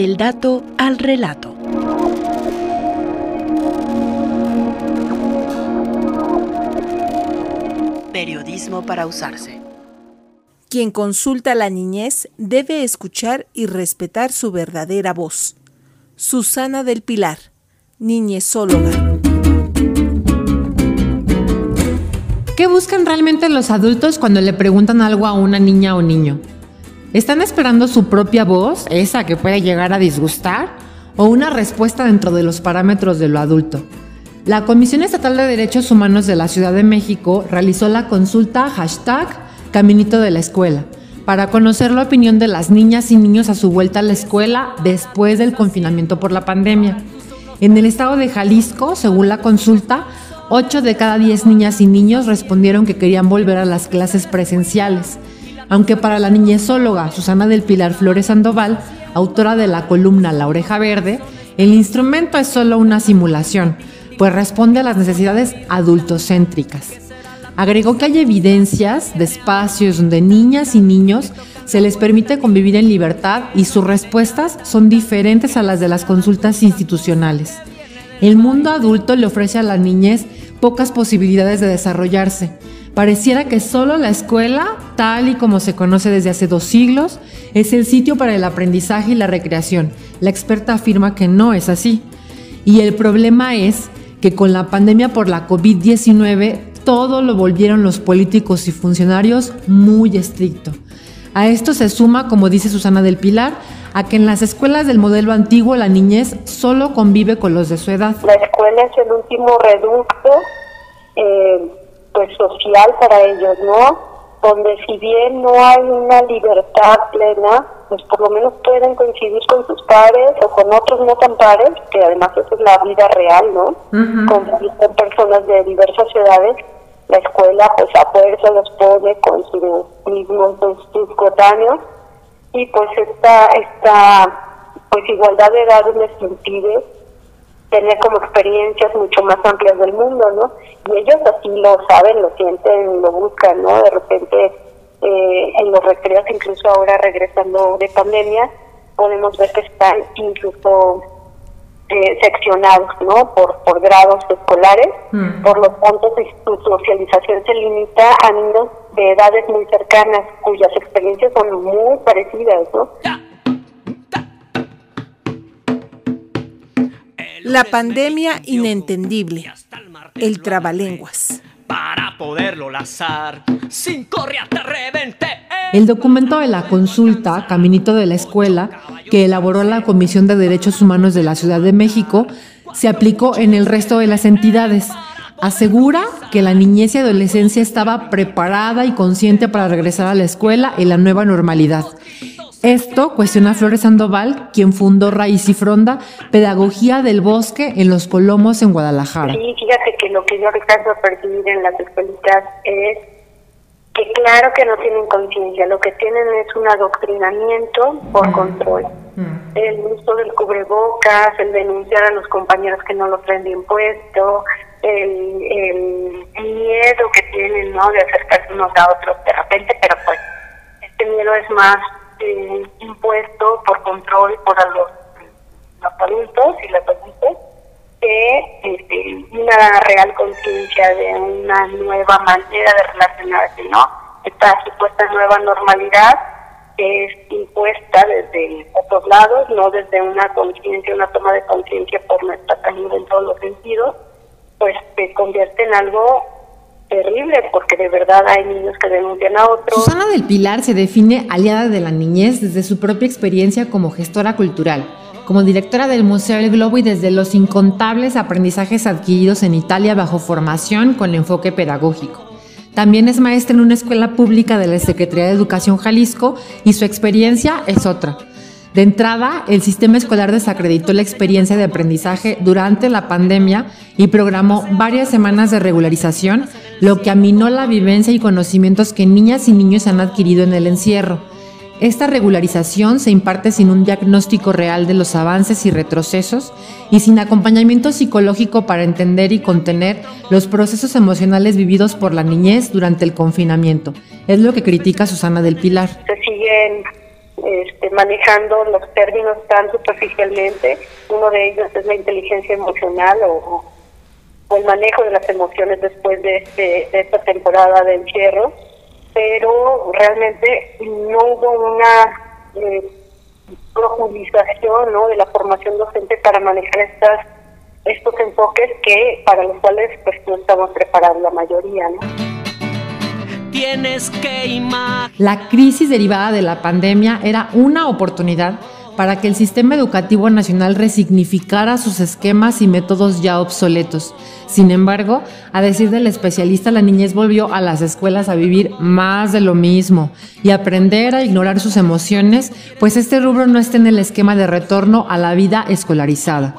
Del dato al relato. Periodismo para usarse. Quien consulta a la niñez debe escuchar y respetar su verdadera voz. Susana del Pilar, niñezóloga. ¿Qué buscan realmente los adultos cuando le preguntan algo a una niña o niño? ¿Están esperando su propia voz, esa que puede llegar a disgustar, o una respuesta dentro de los parámetros de lo adulto? La Comisión Estatal de Derechos Humanos de la Ciudad de México realizó la consulta hashtag Caminito de la Escuela para conocer la opinión de las niñas y niños a su vuelta a la escuela después del confinamiento por la pandemia. En el estado de Jalisco, según la consulta, 8 de cada 10 niñas y niños respondieron que querían volver a las clases presenciales, aunque para la niñezóloga Susana del Pilar Flores Sandoval, autora de la columna La Oreja Verde, el instrumento es solo una simulación, pues responde a las necesidades adultocéntricas. Agregó que hay evidencias de espacios donde niñas y niños se les permite convivir en libertad y sus respuestas son diferentes a las de las consultas institucionales. El mundo adulto le ofrece a la niñez pocas posibilidades de desarrollarse. Pareciera que solo la escuela, tal y como se conoce desde hace dos siglos, es el sitio para el aprendizaje y la recreación. La experta afirma que no es así. Y el problema es que con la pandemia por la COVID-19 todo lo volvieron los políticos y funcionarios muy estricto. A esto se suma, como dice Susana del Pilar, a que en las escuelas del modelo antiguo la niñez solo convive con los de su edad. La escuela es el último reducto eh, pues social para ellos, ¿no? Donde si bien no hay una libertad plena, pues por lo menos pueden coincidir con sus pares o con otros no tan pares, que además esa es la vida real, ¿no? con, personas de diversas ciudades, la escuela pues a fuerza los pone con sus mismos sus coetáneos y pues esta, esta pues igualdad de edades les impide tener como experiencias mucho más amplias del mundo, ¿no? Y ellos así lo saben, lo sienten, lo buscan, ¿no? De repente eh, en los recreos, incluso ahora regresando de pandemia, podemos ver que están incluso eh, seccionados, ¿no? Por, por grados escolares, mm. por lo tanto su socialización se limita a niños de edades muy cercanas, cuyas experiencias son muy parecidas, ¿no? La pandemia inentendible. El trabalenguas. Para poderlo lazar, sin El documento de la consulta, Caminito de la Escuela, que elaboró la Comisión de Derechos Humanos de la Ciudad de México, se aplicó en el resto de las entidades. Asegura que la niñez y adolescencia estaba preparada y consciente para regresar a la escuela en la nueva normalidad esto cuestiona Flores Sandoval, quien fundó Raíz y Fronda, Pedagogía del Bosque en los Colomos en Guadalajara. Sí, fíjate que lo que yo alcanzo a percibir en las escuelitas es que claro que no tienen conciencia, lo que tienen es un adoctrinamiento por mm. control. Mm. El uso del cubrebocas, el denunciar a los compañeros que no lo traen bien puesto, el, el miedo que tienen ¿no? de acercarse unos a otros de repente, pero pues este miedo es más eh, impuesto por control por los, los adultos y las adultas que este, una real conciencia de una nueva manera de relacionarse, ¿no? Esta supuesta nueva normalidad es impuesta desde otros lados, no desde una conciencia, una toma de conciencia por nuestra salud en todos los sentidos, pues se convierte en algo terrible porque de verdad hay niños que denuncian a otros. Susana del Pilar se define aliada de la niñez desde su propia experiencia como gestora cultural, como directora del Museo del Globo y desde los incontables aprendizajes adquiridos en Italia bajo formación con enfoque pedagógico. También es maestra en una escuela pública de la Secretaría de Educación Jalisco y su experiencia es otra de entrada, el sistema escolar desacreditó la experiencia de aprendizaje durante la pandemia y programó varias semanas de regularización, lo que aminó la vivencia y conocimientos que niñas y niños han adquirido en el encierro. Esta regularización se imparte sin un diagnóstico real de los avances y retrocesos y sin acompañamiento psicológico para entender y contener los procesos emocionales vividos por la niñez durante el confinamiento. Es lo que critica Susana del Pilar. Se siguen este, manejando los términos tan superficialmente. Uno de ellos es la inteligencia emocional o, el manejo de las emociones después de, este, esta temporada de encierro, pero realmente no hubo una eh, profundización ¿no? de la formación docente para manejar estas estos enfoques que para los cuales pues no estamos preparados la mayoría. ¿no? Tienes que La crisis derivada de la pandemia era una oportunidad para que el sistema educativo nacional resignificara sus esquemas y métodos ya obsoletos. Sin embargo, a decir del especialista, la niñez volvió a las escuelas a vivir más de lo mismo y aprender a ignorar sus emociones, pues este rubro no está en el esquema de retorno a la vida escolarizada.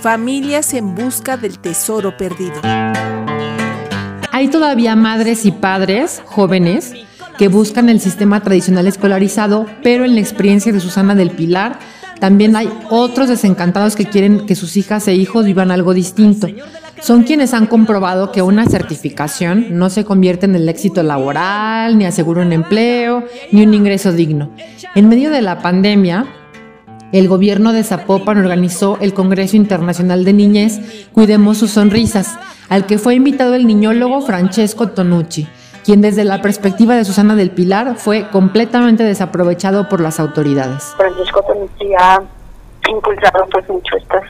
Familias en busca del tesoro perdido. Hay todavía madres y padres jóvenes que buscan el sistema tradicional escolarizado, pero en la experiencia de Susana del Pilar también hay otros desencantados que quieren que sus hijas e hijos vivan algo distinto. Son quienes han comprobado que una certificación no se convierte en el éxito laboral, ni asegura un empleo, ni un ingreso digno. En medio de la pandemia, el gobierno de Zapopan organizó el Congreso Internacional de Niñez Cuidemos sus Sonrisas, al que fue invitado el niñólogo Francesco Tonucci, quien desde la perspectiva de Susana del Pilar fue completamente desaprovechado por las autoridades. Francesco Tonucci ha impulsado pues mucho estas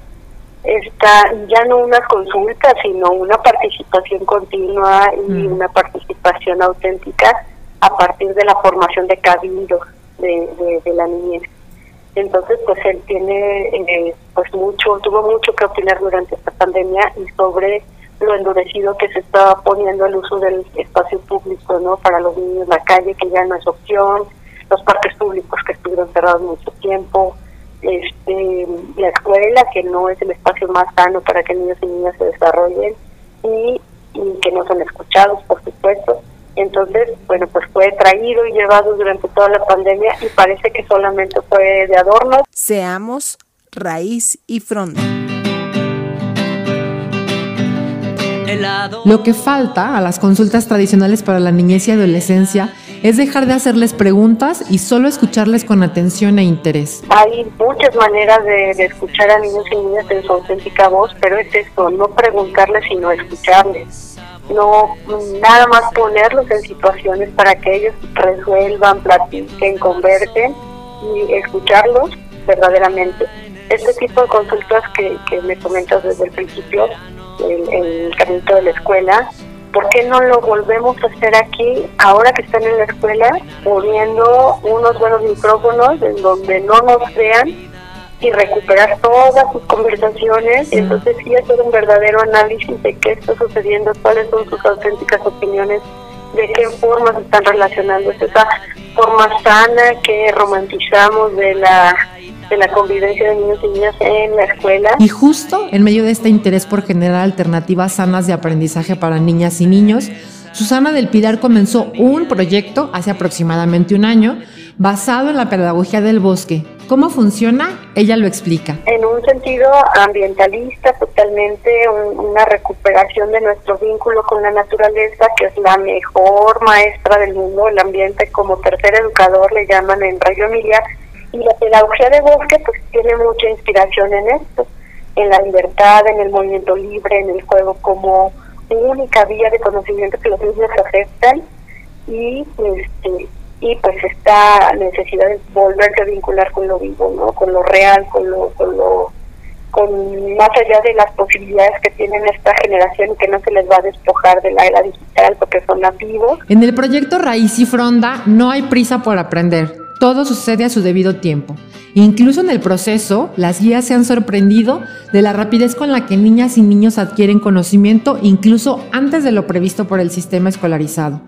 esta, ya no una consulta, sino una participación continua y mm. una participación auténtica a partir de la formación de cabildo de, de la niñez. Entonces, pues él tiene eh, pues mucho, tuvo mucho que opinar durante esta pandemia y sobre lo endurecido que se está poniendo el uso del espacio público, ¿no? Para los niños, la calle que ya no es opción, los parques públicos que estuvieron cerrados mucho tiempo, este, la escuela que no es el espacio más sano para que niños y niñas se desarrollen y, y que no son escuchados, por supuesto. Entonces, bueno, pues fue traído y llevado durante toda la pandemia y parece que solamente fue de adorno. Seamos raíz y fronda. Lo que falta a las consultas tradicionales para la niñez y adolescencia es dejar de hacerles preguntas y solo escucharles con atención e interés. Hay muchas maneras de, escuchar a niños y niñas en su auténtica voz, pero es esto, no preguntarles sino escucharles no nada más ponerlos en situaciones para que ellos resuelvan, platiquen, conversen y escucharlos verdaderamente. Este tipo de consultas que, que me comentas desde el principio, el, el camino de la escuela, ¿por qué no lo volvemos a hacer aquí ahora que están en la escuela, poniendo unos buenos micrófonos en donde no nos vean y recuperar todas sus conversaciones y entonces sí hacer un verdadero análisis de qué está sucediendo, cuáles son sus auténticas opiniones, de qué forma se están relacionando, es esa forma sana que romantizamos de la de la convivencia de niños y niñas en la escuela. Y justo en medio de este interés por generar alternativas sanas de aprendizaje para niñas y niños, Susana del Pilar comenzó un proyecto hace aproximadamente un año basado en la pedagogía del bosque. ¿Cómo funciona? Ella lo explica. En un sentido ambientalista, totalmente una recuperación de nuestro vínculo con la naturaleza, que es la mejor maestra del mundo, el ambiente como tercer educador le llaman en Radio Emilia, y la pedagogía de bosque pues tiene mucha inspiración en esto, en la libertad, en el movimiento libre, en el juego como única vía de conocimiento que los niños aceptan y este y pues esta necesidad de volverse a vincular con lo vivo, ¿no? Con lo real, con lo, con lo con más allá de las posibilidades que tienen esta generación que no se les va a despojar de la era digital porque son nativos. En el proyecto Raíz y Fronda no hay prisa por aprender, todo sucede a su debido tiempo. Incluso en el proceso, las guías se han sorprendido de la rapidez con la que niñas y niños adquieren conocimiento incluso antes de lo previsto por el sistema escolarizado.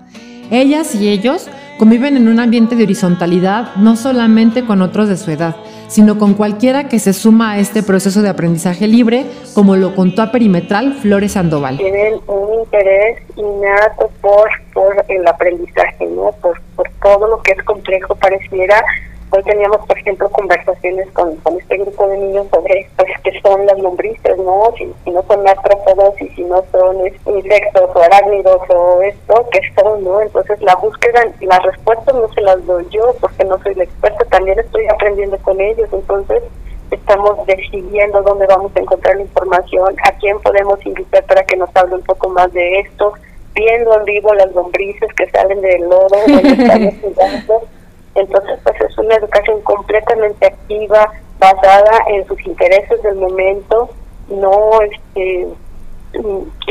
Ellas y ellos conviven en un ambiente de horizontalidad no solamente con otros de su edad, sino con cualquiera que se suma a este proceso de aprendizaje libre, como lo contó a Perimetral Flores Sandoval. Tienen un interés innato por, por el aprendizaje, ¿no? por, por todo lo que es complejo pareciera Hoy teníamos, por ejemplo, conversaciones con, con, este grupo de niños sobre pues, qué son las lombrices, ¿no? Si, si no son artrópodos y si no son este, insectos o arácnidos o esto, ¿qué son, no? Entonces la búsqueda, las respuestas no se las doy yo porque no soy la experta, también estoy aprendiendo con ellos, entonces estamos decidiendo dónde vamos a encontrar la información, a quién podemos invitar para que nos hable un poco más de esto, viendo en vivo las lombrices que salen del lodo, entonces pues es una educación completamente activa, basada en sus intereses del momento, no este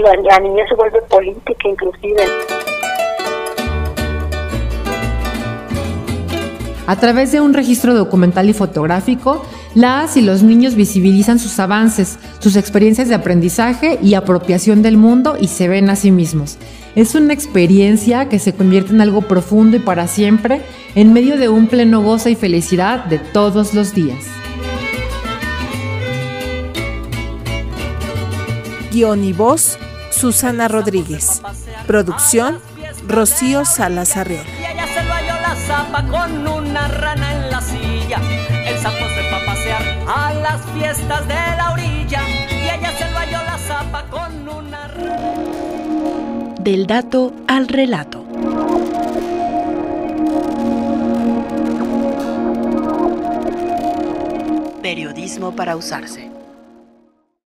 la, la niña se vuelve política inclusive. A través de un registro documental y fotográfico, las y los niños visibilizan sus avances, sus experiencias de aprendizaje y apropiación del mundo y se ven a sí mismos. Es una experiencia que se convierte en algo profundo y para siempre en medio de un pleno gozo y felicidad de todos los días. Guión y voz, Susana Rodríguez. Producción, Rocío Salazarreón zapa con una rana en la silla. El sapo se fue a pasear a las fiestas de la Del dato al relato. Periodismo para usarse.